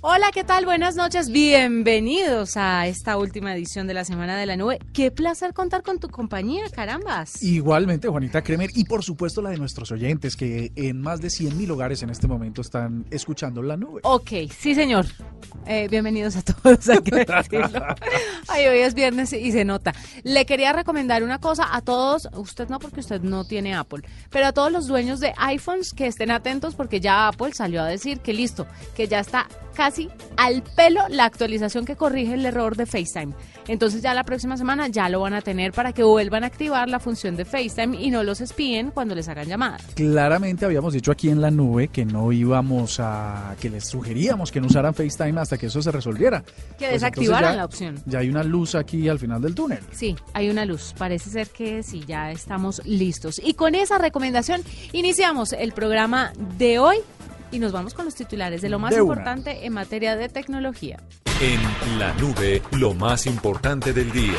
Hola, ¿qué tal? Buenas noches. Bienvenidos a esta última edición de la Semana de la Nube. Qué placer contar con tu compañía, carambas. Igualmente, Juanita Kremer, y por supuesto la de nuestros oyentes, que en más de 100.000 hogares en este momento están escuchando la nube. Ok, sí, señor. Eh, bienvenidos a todos. Hay que. Ay, hoy es viernes y se nota. Le quería recomendar una cosa a todos, usted no porque usted no tiene Apple, pero a todos los dueños de iPhones que estén atentos porque ya Apple salió a decir que listo, que ya está casi al pelo la actualización que corrige el error de FaceTime. Entonces ya la próxima semana ya lo van a tener para que vuelvan a activar la función de FaceTime y no los espíen cuando les hagan llamadas. Claramente habíamos dicho aquí en la nube que no íbamos a, que les sugeríamos que no usaran FaceTime hasta que eso se resolviera. Que Pues desactivaran ya- la opción. Ya hay una luz aquí al final del túnel. Sí, hay una luz. Parece ser que sí, ya estamos listos. Y con esa recomendación iniciamos el programa de hoy y nos vamos con los titulares de lo más De importante en materia de tecnología. En la nube, lo más importante del día.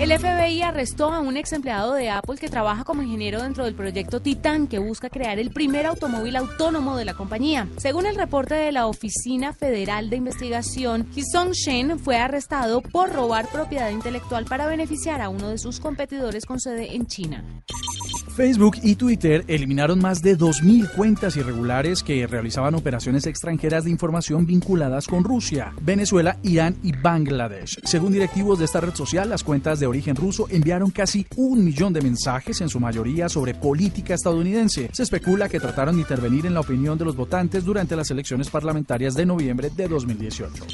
El FBI arrestó a un ex empleado de Apple que trabaja como ingeniero dentro del proyecto Titan, que busca crear el primer automóvil autónomo de la compañía. Según el reporte de la Oficina Federal de Investigación, Hisong Shen fue arrestado por robar propiedad intelectual para beneficiar a uno de sus competidores con sede en China. Facebook y Twitter eliminaron más de 2.000 cuentas irregulares que realizaban operaciones extranjeras de información vinculadas con Rusia, Venezuela, Irán y Bangladesh. Según directivos de esta red social, las cuentas de origen ruso enviaron casi un millón de mensajes, en su mayoría sobre política estadounidense. Se especula que trataron de intervenir en la opinión de los votantes durante las elecciones parlamentarias de noviembre de 2018.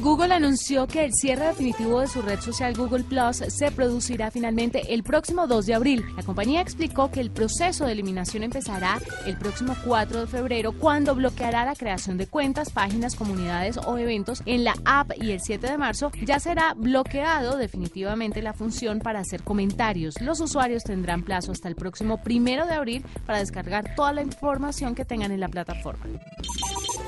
Google anunció que el cierre definitivo de su red social Google Plus se producirá finalmente el próximo 2 de abril. La compañía explicó que el proceso de eliminación empezará el próximo 4 de febrero cuando bloqueará la creación de cuentas, páginas, comunidades o eventos en la app y el 7 de marzo ya será bloqueado definitivamente la función para hacer comentarios. Los usuarios tendrán plazo hasta el próximo 1 de abril para descargar toda la información que tengan en la plataforma.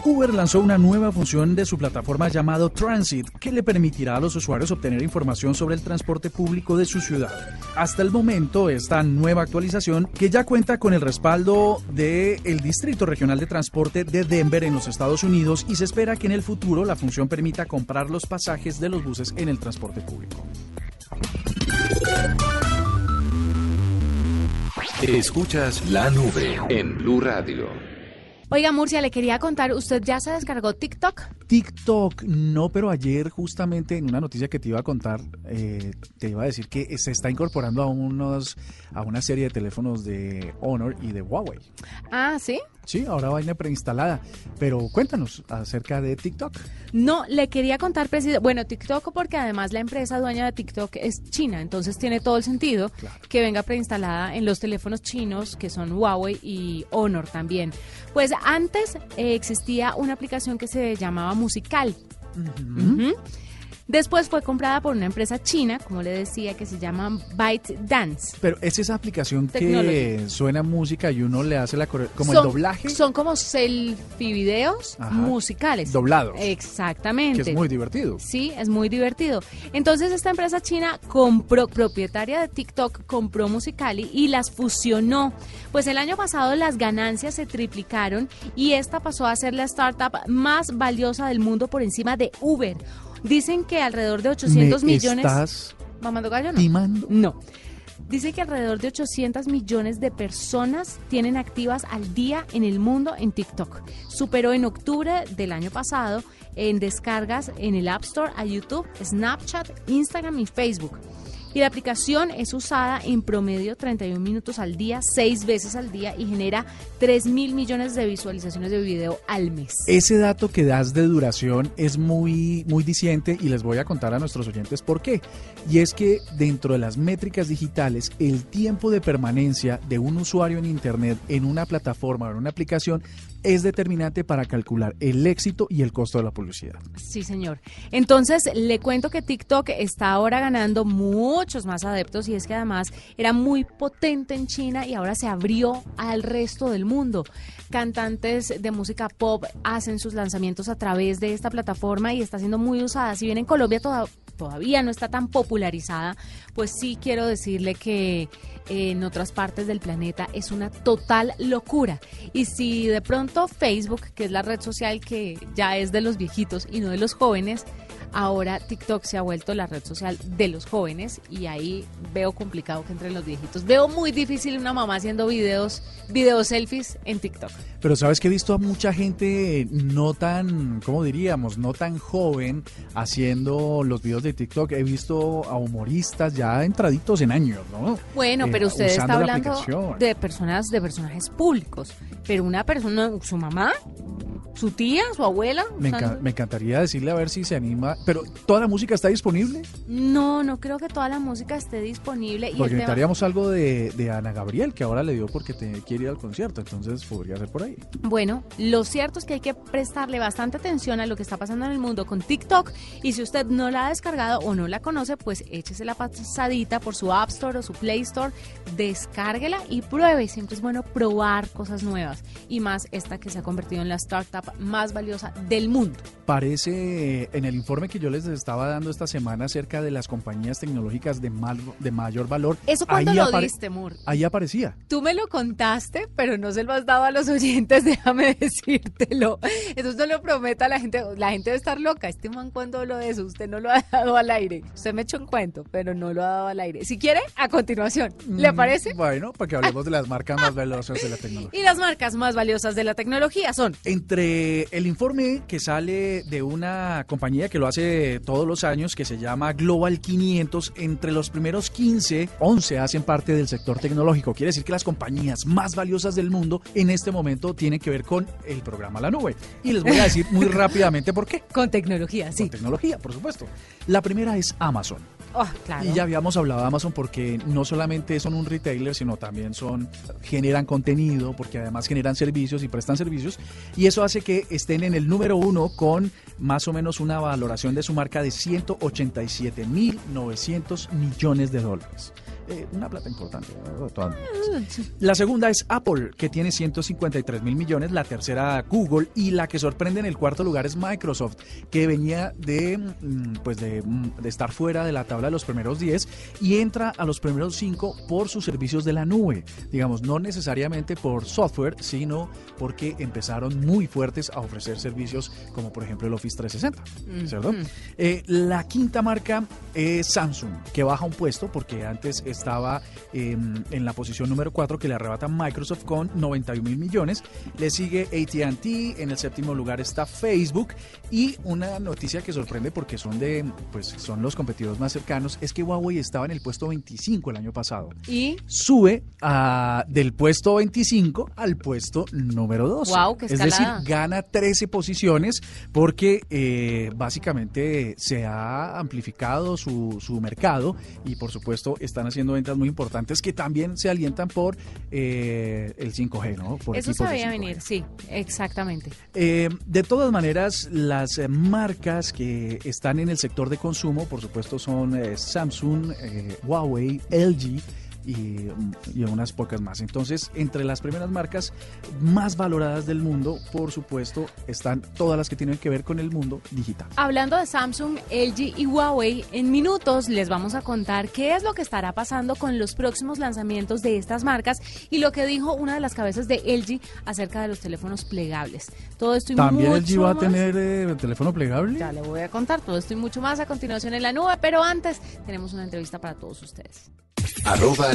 Uber lanzó una nueva función de su plataforma llamado Transit que le permitirá a los usuarios obtener información sobre el transporte público de su ciudad. Hasta el momento, esta nueva actualización, que ya cuenta con el respaldo del Distrito Regional de Transporte de Denver en los Estados Unidos y se espera que en el futuro la función permita comprar los pasajes de los buses en el transporte público. Escuchas la nube en Blue Radio. Oiga, Murcia, le quería contar, ¿usted ya se descargó TikTok? TikTok, no, pero ayer justamente en una noticia que te iba a contar, eh, te iba a decir que se está incorporando a unos a una serie de teléfonos de Honor y de Huawei. Ah, ¿sí? Sí, ahora vaina preinstalada. Pero cuéntanos acerca de TikTok. No, le quería contar preciso. Bueno, TikTok, porque además la empresa dueña de TikTok es China, entonces tiene todo el sentido que venga preinstalada en los teléfonos chinos que son Huawei y Honor también. Pues antes eh, existía una aplicación que se llamaba Musical. Después fue comprada por una empresa china, como le decía, que se llama ByteDance. Pero es esa aplicación que suena música y uno le hace la como Son- el doblaje, Son como selfie videos Ajá. musicales. Doblados. Exactamente. que es muy divertido. Sí, es muy divertido. Entonces esta empresa china compró, propietaria de TikTok, compró Musicali y las fusionó. Pues el año pasado las ganancias se triplicaron y esta pasó a ser la startup más valiosa del mundo por encima de Uber. Dicen que alrededor de 800 ¿Me millones... estás ¿Mamando gallo no? timando? No. Dice que alrededor de 800 millones de personas tienen activas al día en el mundo en TikTok. Superó en octubre del año pasado en descargas en el App Store a YouTube, Snapchat, Instagram y Facebook. Y la aplicación es usada en promedio 31 minutos al día, 6 veces al día y genera 3 mil millones de visualizaciones de video al mes. Ese dato que das de duración es muy, muy diciente y les voy a contar a nuestros oyentes por qué. Y es que dentro de las métricas digitales, el tiempo de permanencia de un usuario en Internet en una plataforma o en una aplicación es determinante para calcular el éxito y el costo de la publicidad. Sí, señor. Entonces, le cuento que TikTok está ahora ganando muchos más adeptos y es que además era muy potente en China y ahora se abrió al resto del mundo. Cantantes de música pop hacen sus lanzamientos a través de esta plataforma y está siendo muy usada. Si bien en Colombia todavía no está tan popularizada, pues sí quiero decirle que en otras partes del planeta es una total locura. Y si de pronto Facebook, que es la red social que ya es de los viejitos y no de los jóvenes, ahora TikTok se ha vuelto la red social de los jóvenes y ahí veo complicado que entre los viejitos. Veo muy difícil una mamá haciendo videos, videos selfies en TikTok. Pero sabes que he visto a mucha gente no tan, ¿cómo diríamos? No tan joven haciendo los videos de TikTok. He visto a humoristas ya entraditos en años, ¿no? Bueno, pero usted está hablando de personas, de personajes públicos. Pero una persona, su mamá, su tía, su abuela. Me, encantaría decirle a ver si se anima. Pero ¿toda la música está disponible? No, no creo que toda la música esté disponible. Porque necesitaríamos algo de, Ana Gabriel, que ahora le dio porque te quiere ir al concierto. Entonces podría ser por ahí. Bueno, lo cierto es que hay que prestarle bastante atención a lo que está pasando en el mundo con TikTok. Y si usted no la ha descargado o no la conoce, pues échese la pasadita por su App Store o su Play Store, descárguela y pruebe. Siempre es bueno probar cosas nuevas. Y más esta que se ha convertido en la startup más valiosa del mundo. Parece en el informe que yo les estaba dando esta semana acerca de las compañías tecnológicas de, mal, de mayor valor. ¿Eso cuando lo diste, Mur? Ahí aparecía. Tú me lo contaste, pero no se lo has dado a los oyentes, déjame decírtelo. Eso no lo prometa a la gente. La gente debe estar loca. Este man cuando lo de eso, usted no lo ha dado al aire. Usted me echó un cuento, pero no lo ha dado al aire. Si quiere, a continuación. ¿Le mm, parece? Bueno, para que hablemos de las marcas más valiosas de la tecnología. Y las marcas más valiosas de la tecnología son... Entre el informe que sale de una compañía que lo hace todos los años, que se llama Global 500, entre los primeros 15, 11 hacen parte del sector tecnológico. Quiere decir que las compañías más valiosas del mundo en este momento tienen que ver con el programa La Nube. Y les voy a decir muy rápidamente por qué. Con tecnología, sí. Con tecnología, por supuesto. La primera es Amazon. Oh. Y ya habíamos hablado de Amazon porque no solamente son un retailer, sino también son generan contenido, porque además generan servicios y prestan servicios. Y eso hace que estén en el número uno con más o menos una valoración de su marca de 187.900 millones de dólares. Eh, una plata importante. La segunda es Apple, que tiene 153 mil millones. La tercera, Google. Y la que sorprende en el cuarto lugar es Microsoft, que venía de, mm, pues de, mm, de estar fuera de la tabla de los primeros 10 y entra a los primeros 5 por sus servicios de la nube. Digamos, no necesariamente por software, sino porque empezaron muy fuertes a ofrecer servicios como por ejemplo el Office 360. ¿cierto? Eh, la quinta marca es Samsung, que baja un puesto porque antes estaba em, en la posición número 4 que le arrebata Microsoft con 91 mil millones. Le sigue ATT, en el séptimo lugar está Facebook y una noticia que sorprende porque son de pues son los competidores más cercanos es que Huawei estaba en el puesto 25 el año pasado. Y sube a, del puesto 25 al puesto número 2. Wow, es decir, gana 13 posiciones porque eh, básicamente se ha amplificado su, su mercado y por supuesto están haciendo ventas muy importantes que también se alientan por eh, el 5G, ¿no? Por Eso sabía venir, sí, exactamente. Eh, de todas maneras, las eh, marcas que están en el sector de consumo, por supuesto, son Samsung, Huawei, LG y, unas pocas más. Entonces, entre las primeras marcas más valoradas del mundo, por supuesto, están todas las que tienen que ver con el mundo digital. Hablando de Samsung, LG y Huawei, en minutos les vamos a contar qué es lo que estará pasando con los próximos lanzamientos de estas marcas y lo que dijo una de las cabezas de LG acerca de los teléfonos plegables. Todo esto y ¿También LG va a tener eh, teléfono plegable? Ya le voy a contar todo esto y mucho más a continuación en la nube, pero antes tenemos una entrevista para todos ustedes. Arroba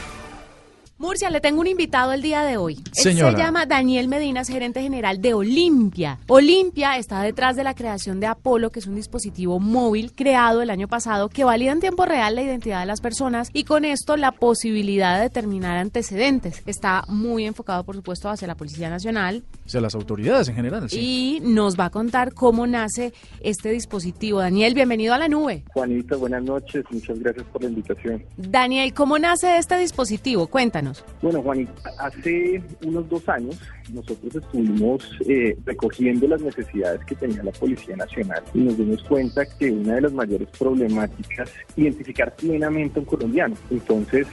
Murcia, le tengo un invitado el día de hoy. Señora. se llama Daniel Medina, es gerente general de Olimpia. Olimpia está detrás de la creación de Apolo, que es un dispositivo móvil creado el año pasado que valida en tiempo real la identidad de las personas y con esto la posibilidad de determinar antecedentes. Está muy enfocado, por supuesto, hacia la Policía Nacional O sea, las autoridades en general, sí. y nos va a contar cómo nace este dispositivo. Daniel, bienvenido a la nube. Juanita, buenas noches, muchas gracias por la invitación. Daniel, ¿cómo nace este dispositivo? Cuéntanos. Bueno, Juanita, hace unos dos años nosotros estuvimos eh, recogiendo las necesidades que tenía la Policía Nacional y nos dimos cuenta que una de las mayores problemáticas identificar plenamente a un colombiano. Entonces,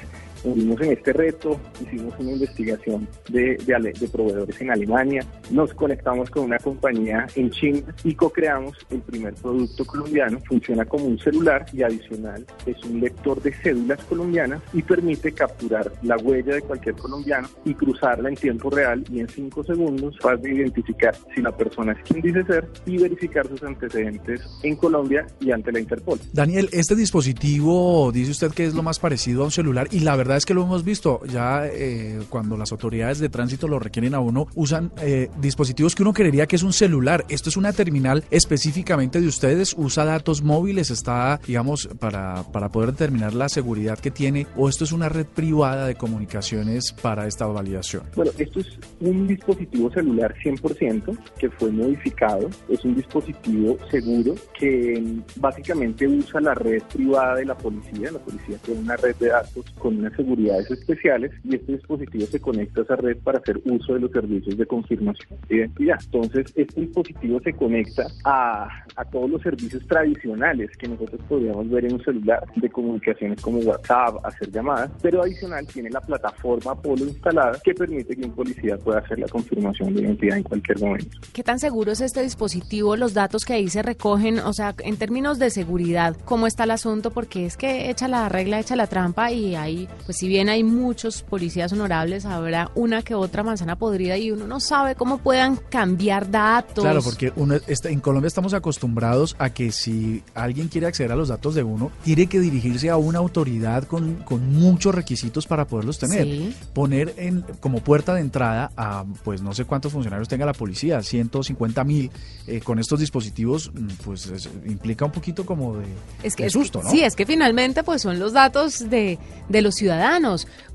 nos vimos en este reto, hicimos una investigación de, de de proveedores en Alemania, nos conectamos con una compañía en China y co-creamos el primer producto colombiano. Funciona como un celular y adicional es un lector de cédulas colombianas y permite capturar la huella de cualquier colombiano y cruzarla en tiempo real y en cinco segundos fácil de identificar si la persona es quien dice ser y verificar sus antecedentes en Colombia y ante la Interpol. Daniel, este dispositivo dice usted que es lo más parecido a un celular y la verdad es que lo hemos visto ya eh, cuando las autoridades de tránsito lo requieren a uno, usan eh, dispositivos que uno creería que es un celular. Esto es una terminal específicamente de ustedes, usa datos móviles, está, digamos, para, para poder determinar la seguridad que tiene o esto es una red privada de comunicaciones para esta validación. Bueno, esto es un dispositivo celular 100% que fue modificado. Es un dispositivo seguro que mm, básicamente usa la red privada de la policía. La policía tiene una red de datos con unas seguridades especiales y este dispositivo se conecta a esa red para hacer uso de los servicios de confirmación de identidad. Entonces, este dispositivo se conecta a, a todos los servicios tradicionales que nosotros podríamos ver en un celular de comunicaciones como WhatsApp, hacer llamadas, pero adicional tiene la plataforma Apolo instalada que permite que un policía pueda hacer la confirmación de identidad en cualquier momento. ¿Qué tan seguro es este dispositivo? Los datos que ahí se recogen, o sea, en términos de seguridad, ¿cómo está el asunto? Porque es que echa la regla, echa la trampa y ahí, pues si bien hay muchos policías honorables, habrá una que otra manzana podrida y uno no sabe cómo puedan cambiar datos. Claro, porque uno está- en Colombia estamos acostumbrados a que si alguien quiere acceder a los datos de uno, tiene que dirigirse a una autoridad con, con muchos requisitos para poderlos tener. Sí. Poner en, como puerta de entrada a, pues no sé cuántos funcionarios tenga la policía, 150 mil, eh, con estos dispositivos, mm, pues es- implica un poquito como de, Es que, de es que- susto, ¿no? Sí, es que finalmente pues son los datos de, de los ciudadanos.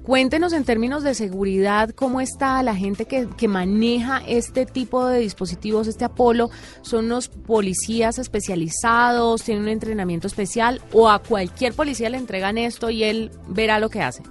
Cuéntenos en términos de seguridad cómo está la gente que, que maneja este tipo de dispositivos, este Apolo. ¿Son los policías especializados? ¿Tienen un entrenamiento especial? ¿O a cualquier policía le entregan esto y él verá lo que hace?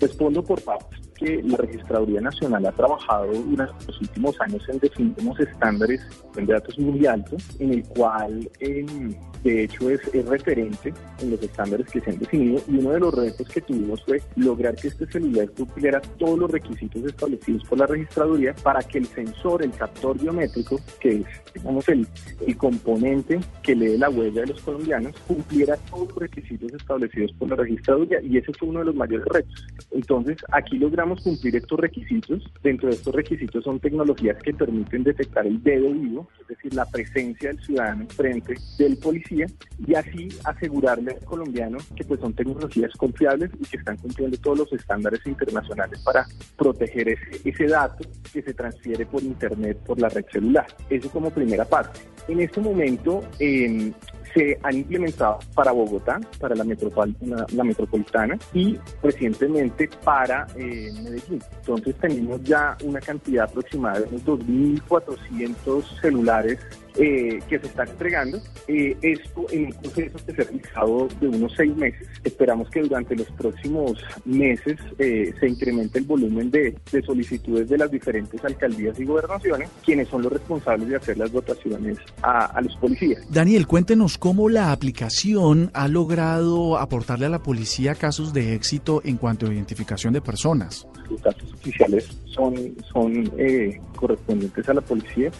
Respondo por partes que la Registraduría Nacional ha trabajado durante los últimos años en definir unos estándares de datos muy altos, en el cual em, de hecho es, es referente en los estándares que se han definido y uno de los retos que tuvimos fue lograr que este celular cumpliera todos los requisitos establecidos por la Registraduría para que el sensor, el captor biométrico, que es digamos el, el componente que lee la huella de los colombianos, cumpliera todos los requisitos establecidos por la Registraduría y ese fue uno de los mayores retos. Entonces, aquí logramos cumplir estos requisitos. Dentro de estos requisitos son tecnologías que permiten detectar el dedo vivo, es decir, la presencia del ciudadano frente del policía, y así asegurarle al colombiano que pues son tecnologías confiables y que están cumpliendo todos los estándares internacionales para proteger ese, ese dato que se transfiere por internet por la red celular. Eso como primera parte. En este momento eh, se han implementado para Bogotá, para la, metropol- la, la metropolitana y recientemente para eh, Medellín. Entonces tenemos ya una cantidad aproximada de unos 2.400 celulares eh, que se están entregando. Eh, esto en un proceso que se ha realizado de unos seis meses. Esperamos que durante los próximos meses eh, se incremente el volumen de, de solicitudes de las diferentes alcaldías y gobernaciones, quienes son los responsables de hacer las votaciones a, a los policías. Daniel, cuéntenos cómo la aplicación ha logrado aportarle a la policía casos de éxito en cuanto a identificación de personas. Los datos oficiales son, son eh, correspondientes a la policía,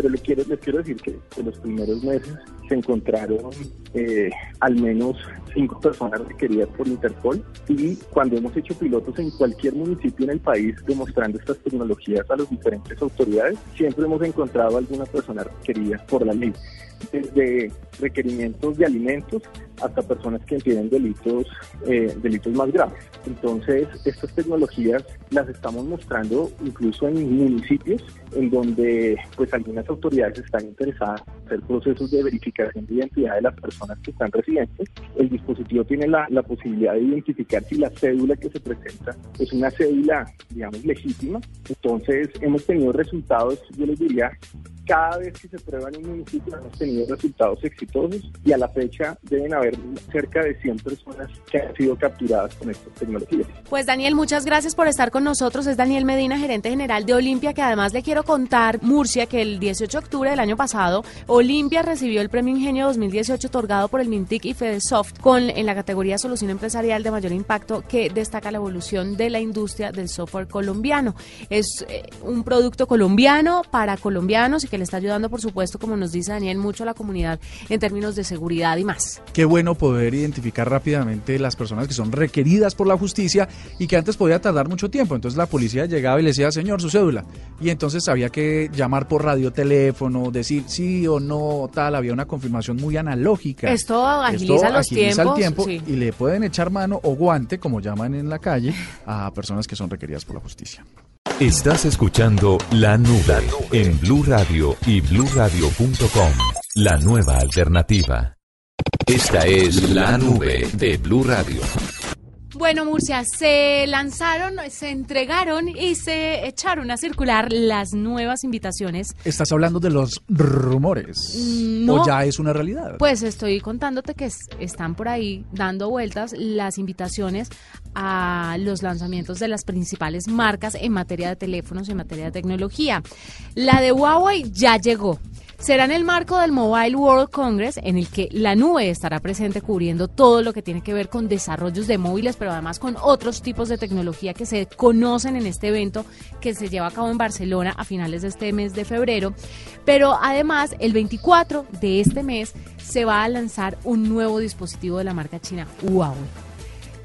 pero le quiero, les quiero decir que en los primeros meses se encontraron eh, al menos cinco personas requeridas por Interpol y cuando hemos hecho pilotos en cualquier municipio en el país demostrando estas tecnologías a las diferentes autoridades, siempre hemos encontrado alguna persona requerida por la ley desde requerimientos de alimentos hasta personas que tienen delitos, eh, delitos más graves. Entonces, estas tecnologías las estamos mostrando incluso en municipios en donde pues algunas autoridades están interesadas en hacer procesos de verificación de identidad de las personas que están residentes. El dispositivo tiene la, la posibilidad de identificar si la cédula que se presenta es una cédula, digamos, legítima. Entonces, hemos tenido resultados, yo les diría, cada vez que se prueba en un municipio hemos tenido resultados exitosos y a la fecha deben haber cerca de 100 personas que han sido capturadas con estas tecnologías. Pues Daniel, muchas gracias por estar con nosotros. Es Daniel Medina, gerente general de Olimpia, que además le quiero contar, Murcia, que el 18 de octubre del año pasado, Olimpia recibió el Premio Ingenio 2018 otorgado por el Mintic y FedeSoft con, en la categoría Solución Empresarial de Mayor Impacto que destaca la evolución de la industria del software colombiano. Es eh, un producto colombiano para colombianos y que le está ayudando, por supuesto, como nos dice Daniel, mucho a la comunidad en términos de seguridad y más. Qué bueno poder identificar rápidamente las personas que son requeridas por la justicia y que antes podía tardar mucho tiempo. Entonces la policía llegaba y le decía, señor, su cédula. Y entonces había que llamar por radioteléfono, decir sí o no, tal. Había una confirmación muy analógica. Esto agiliza los agiliza tiempos. el tiempo sí. y le pueden echar mano o guante, como llaman en la calle, a personas que son requeridas por la justicia. Estás escuchando La Nube en Blue Radio y bluradio.com. La nueva alternativa. Esta es La Nube de Blue Radio. Bueno, Murcia, se lanzaron, se entregaron y se echaron a circular las nuevas invitaciones. ¿Estás hablando de los rumores? No. ¿O ya es una realidad? Pues estoy contándote que es- están por ahí dando vueltas las invitaciones a los lanzamientos de las principales marcas en materia de teléfonos y en materia de tecnología. La de Huawei ya llegó. Será en el marco del Mobile World Congress en el que la nube estará presente cubriendo todo lo que tiene que ver con desarrollos de móviles, pero además con otros tipos de tecnología que se conocen en este evento que se lleva a cabo en Barcelona a finales de este mes de febrero. Pero además, el 24 de este mes se va a lanzar un nuevo dispositivo de la marca china Huawei.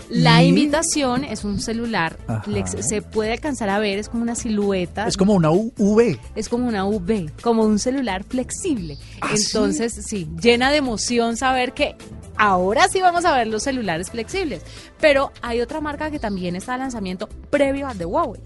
La Y- invitación es un celular, lex- se puede alcanzar a ver, es como una silueta Es como una UV. es como una UV, como un celular flexible. ¿Ah, Entonces, sí? llena de emoción saber que ahora sí vamos a ver los celulares flexibles. Pero hay otra marca que también está de lanzamiento previo al de Huawei.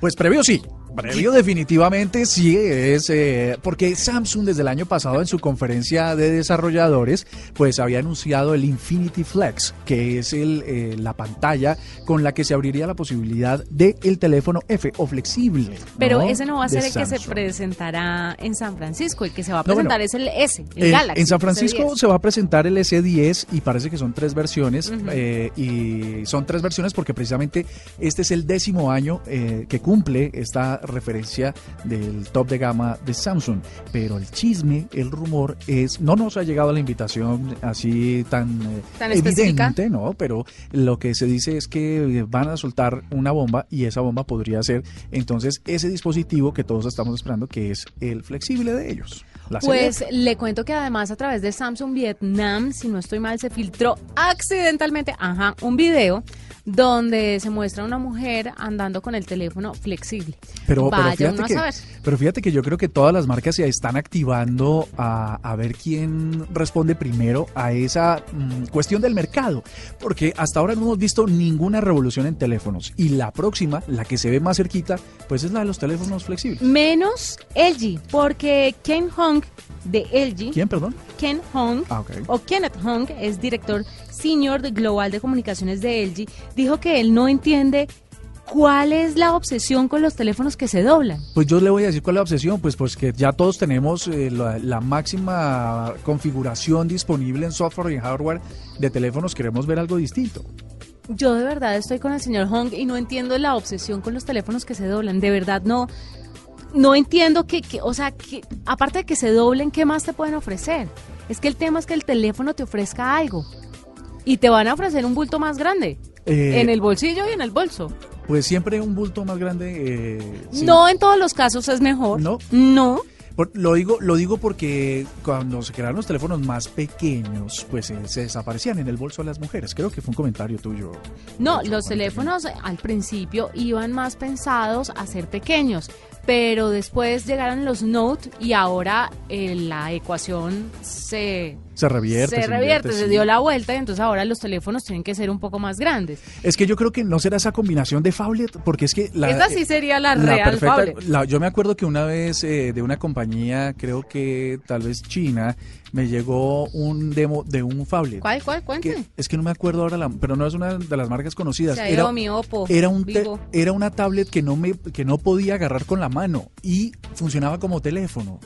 Pues previo sí. Previo definitivamente sí es eh, porque Samsung desde el año pasado en su conferencia de desarrolladores pues había anunciado el Infinity Flex que es el, eh, la pantalla con la que se abriría la posibilidad de el teléfono F o flexible. Pero ¿no? ese no va a de ser el que se presentará en San Francisco. El que se va a No, bueno. presentar es el S, el Eh, Galaxy. en San Francisco S10. se va a presentar el S10 y parece que son tres versiones eh, y son tres versiones porque precisamente este es el décimo año eh, que cumple esta referencia del top de gama de Samsung. Pero el chisme, el rumor es, no nos ha llegado la invitación así tan, eh, ¿Tan específica? evidente, ¿no? Pero lo que se dice es que van a soltar una bomba y esa bomba podría ser entonces ese dispositivo que todos estamos esperando que es el flexible de ellos. Pues serie le cuento que además a través de Samsung Vietnam, si no estoy mal, se filtró accidentalmente, ajá, un video donde se muestra una mujer andando con el teléfono flexible. Pero, pero, Vaya fíjate a que, saber. pero fíjate que yo creo que todas las marcas se están activando a, a ver quién responde primero a esa mm, cuestión del mercado. Porque hasta ahora no hemos visto ninguna revolución en teléfonos. Y la próxima, la que se ve más cerquita, pues es la de los teléfonos flexibles. Menos LG, porque Ken Hong de LG, ¿Quién, perdón? Ken Hong, Ah, ok. o Kenneth Hong, es director senior de global de comunicaciones de LG, dijo que él no entiende cuál es la obsesión con los teléfonos que se doblan. Pues yo le voy a decir cuál es la obsesión, pues, pues que ya todos tenemos eh, la, la máxima configuración disponible en software y en hardware de teléfonos, queremos ver algo distinto. Yo de verdad estoy con el señor Hong y no entiendo la obsesión con los teléfonos que se doblan. De verdad no, no entiendo que, que- o sea, que aparte de que se doblen, ¿qué más te pueden ofrecer? Es que el tema es que el teléfono te ofrezca algo y te van a ofrecer un bulto más grande Eh, en el bolsillo y en el bolso. Pues siempre un bulto más grande. eh, sí. No en todos los casos es mejor. No. No. Por- lo digo, lo digo porque cuando se crearon los teléfonos más pequeños, pues eh, se desaparecían en el bolso de las mujeres. Creo que fue un comentario tuyo. No, los teléfonos al principio iban más pensados a ser pequeños, pero después llegaron los Note y ahora eh, la ecuación se, Se revierte. se revierte, invierte, se sí. dio la vuelta y entonces ahora los teléfonos tienen que ser un poco más grandes. Es que yo creo que no será esa combinación de phablet, porque es que la. Esa sí sería la, la real perfecta- phablet. la- yo me acuerdo que una vez eh, de una compañía, creo que tal vez china, me llegó un demo de un phablet. ¿Cuál, cuál? Cuéntame. es que no me acuerdo ahora, la- pero no es una de las marcas conocidas. Xiaomi, Oppo, era, un te- era una tablet que no, me, que no podía agarrar con la mano y funcionaba como teléfono,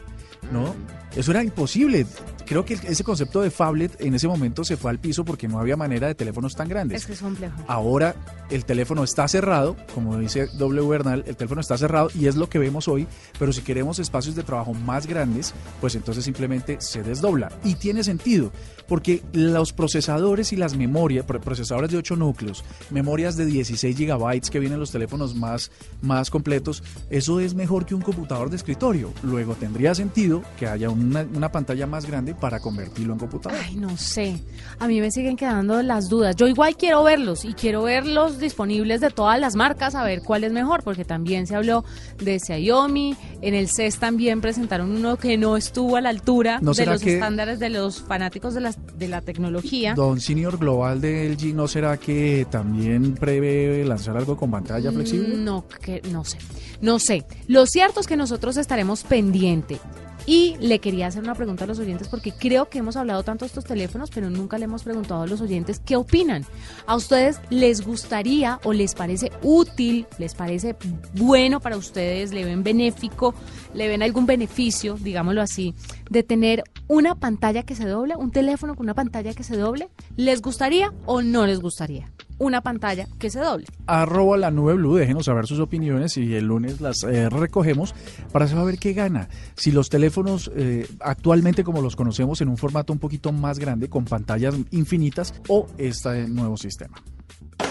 ¿no? Eso era imposible. Creo que ese concepto de phablet en ese momento se fue al piso porque no había manera de teléfonos tan grandes. Es que es complejo. Ahora el teléfono está cerrado, como dice W. Bernal, el teléfono está cerrado y es lo que vemos hoy, pero si queremos espacios de trabajo más grandes, pues entonces simplemente se desdobla. Y tiene sentido, porque los procesadores y las memorias, pro- procesadores de 8 núcleos, memorias de 16 gigabytes que vienen los teléfonos más, más completos, eso es mejor que un computador de escritorio. Luego tendría sentido que haya una, una pantalla más grande para convertirlo en computador. Ay, no sé. A mí me siguen quedando las dudas. Yo igual quiero verlos y quiero verlos disponibles de todas las marcas a ver cuál es mejor, porque también se habló de Xiaomi. En el CES también presentaron uno que no estuvo a la altura ¿No de los estándares de los fanáticos de la, de la tecnología. Don Senior Global de LG, ¿no será que también prevé lanzar algo con pantalla flexible? No, que, no sé. No sé. Lo cierto es que nosotros estaremos pendiente. Y le quería hacer una pregunta a los oyentes porque creo que hemos hablado tanto de estos teléfonos, pero nunca le hemos preguntado a los oyentes qué opinan. ¿A ustedes les gustaría o les parece útil, les parece bueno para ustedes, le ven benéfico, le ven algún beneficio, digámoslo así, de tener una pantalla que se doble, un teléfono con una pantalla que se doble? ¿Les gustaría o no les gustaría? Una pantalla que se doble. Arroba la nube blue, déjenos saber sus opiniones y el lunes las eh, recogemos para saber qué gana. Si los teléfonos eh, actualmente como los conocemos en un formato un poquito más grande, con pantallas infinitas, o este nuevo sistema.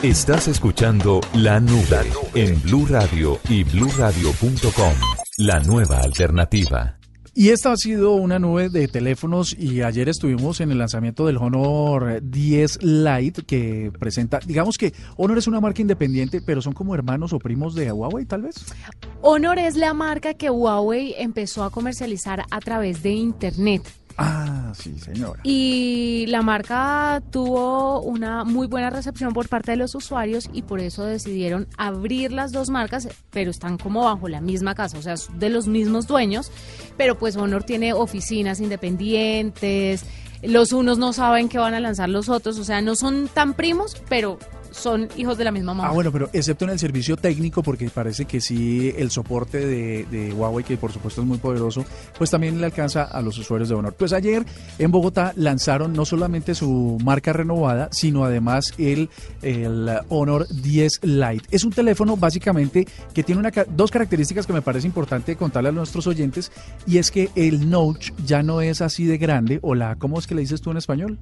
Estás escuchando La Nube en Blue Radio y bluradio.com. La nueva alternativa. Y esta ha sido una nube de teléfonos y ayer estuvimos en el lanzamiento del Honor 10 Lite que presenta, digamos que Honor es una marca independiente, pero son como hermanos o primos de Huawei tal vez. Honor es la marca que Huawei empezó a comercializar a través de Internet. Ah, sí, señora. Y la marca tuvo una muy buena recepción por parte de los usuarios y por eso decidieron abrir las dos marcas, pero están como bajo la misma casa, o sea, de los mismos dueños, pero pues Honor tiene oficinas independientes, los unos no saben que van a lanzar los otros, o sea, no son tan primos, pero son hijos de la misma mamá. Ah, bueno, pero excepto en el servicio técnico, porque parece que sí, el soporte de, Huawei, que por supuesto es muy poderoso, pues también le alcanza a los usuarios de Honor. Pues ayer en Bogotá lanzaron no solamente su marca renovada, sino además el, Honor 10 Lite. Es un teléfono básicamente que tiene una, dos características que me parece importante contarle a nuestros oyentes, y es que el notch ya no es así de grande, o la, ¿cómo es que le dices tú en español?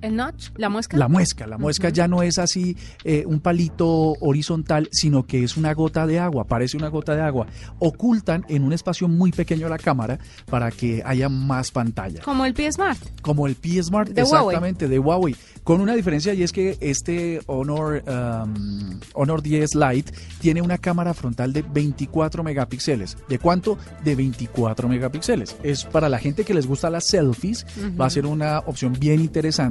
El notch, la muesca. La muesca, la muesca ya no es así eh, un palito horizontal, sino que es una gota de agua, parece una gota de agua. Ocultan en un espacio muy pequeño la cámara para que haya más pantalla. Como el P Smart. Como el P Smart, De Huawei. exactamente, de Huawei. Con una diferencia y es que este Honor, um, Honor 10 Lite tiene una cámara frontal de 24 megapíxeles. ¿De cuánto? De 24 megapíxeles. Es para la gente que les gusta las selfies, va a ser una opción bien interesante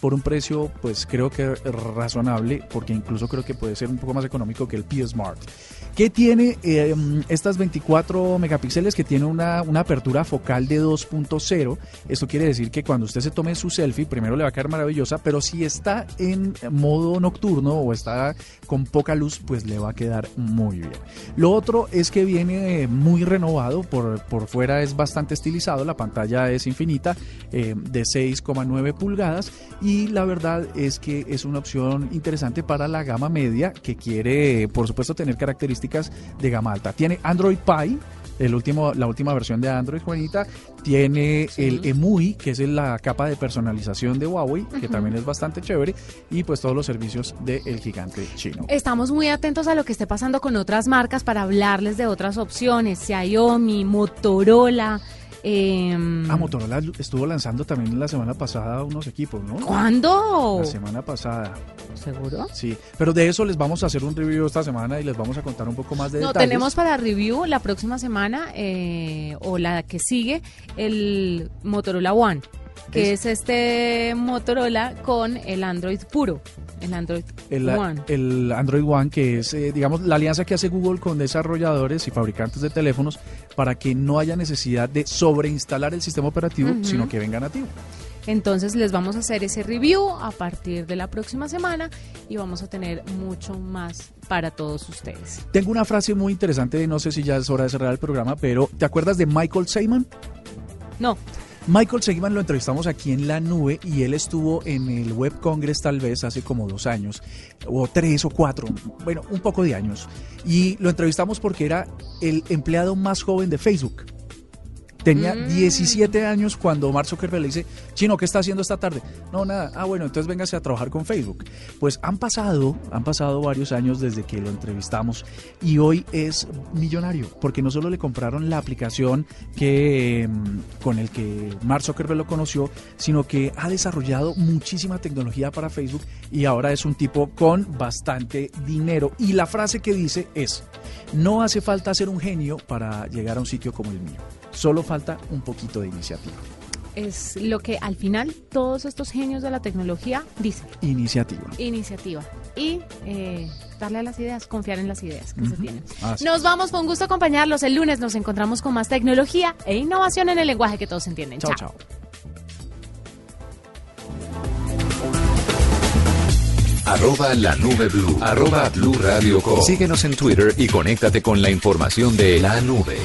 por un precio, pues creo que razonable, porque incluso creo que puede ser un poco más económico que el P Smart. ¿Qué tiene eh, estas 24 megapíxeles? Que tiene una, una apertura focal de 2.0. Esto quiere decir que cuando usted se tome su selfie, primero le va a quedar maravillosa, pero si está en modo nocturno o está con poca luz, pues le va a quedar muy bien. Lo otro es que viene eh, muy renovado, por, por fuera es bastante estilizado, la pantalla es infinita, eh, de 6,9 pulgadas, y la verdad es que es una opción interesante para la gama media que quiere, por supuesto, tener características de gama alta. Tiene Android Pie, el último, la última versión de Android, Juanita, tiene el EMUI, que es la capa de personalización de Huawei, que también es bastante chévere, y pues todos los servicios del gigante chino. Estamos muy atentos a lo que esté pasando con otras marcas para hablarles de otras opciones, Xiaomi, Motorola. Eh, ah, Motorola estuvo lanzando también la semana pasada unos equipos, ¿no? ¿Cuándo? La semana pasada. ¿Seguro? Sí, pero de eso les vamos a hacer un review esta semana y les vamos a contar un poco más de no, detalles. tenemos para review la próxima semana eh, o la que sigue el Motorola One, que es, este Motorola con el Android puro. El Android el, One. El Android One, que es, eh, digamos, la alianza que hace Google con desarrolladores y fabricantes de teléfonos para que no haya necesidad de sobreinstalar el sistema operativo, sino que venga nativo. Entonces les vamos a hacer ese review a partir de la próxima semana y vamos a tener mucho más para todos ustedes. Tengo una frase muy interesante, no sé si ya es hora de cerrar el programa, pero ¿te acuerdas de Michael Seyman? No, Michael Seyman lo entrevistamos aquí en la nube y él estuvo en el Web Congress tal vez hace como dos años, o tres o cuatro, bueno, un poco de años. Y lo entrevistamos porque era el empleado más joven de Facebook. Tenía Mm. 17 años cuando Mark Zuckerberg le dice, Chino, ¿qué está haciendo esta tarde? No, nada. Ah, bueno, entonces véngase a trabajar con Facebook. Pues han pasado, han pasado varios años desde que lo entrevistamos y hoy es millonario porque no solo le compraron la aplicación que mm, con el que Mark Zuckerberg lo conoció, sino que ha desarrollado muchísima tecnología para Facebook y ahora es un tipo con bastante dinero. Y la frase que dice es, no hace falta ser un genio para llegar a un sitio como el mío. Solo falta un poquito de iniciativa. es lo que al final todos estos genios de la tecnología dicen. Iniciativa. Iniciativa. Y eh, darle a las ideas, confiar en las ideas que se tienen. Así Nos vamos, con gusto acompañarlos. El lunes nos encontramos con más tecnología e innovación en el lenguaje que todos entienden. Chao, chao. Arroba la nube blue. Arroba blue radio com. Síguenos en Twitter y conéctate con la información de la nube.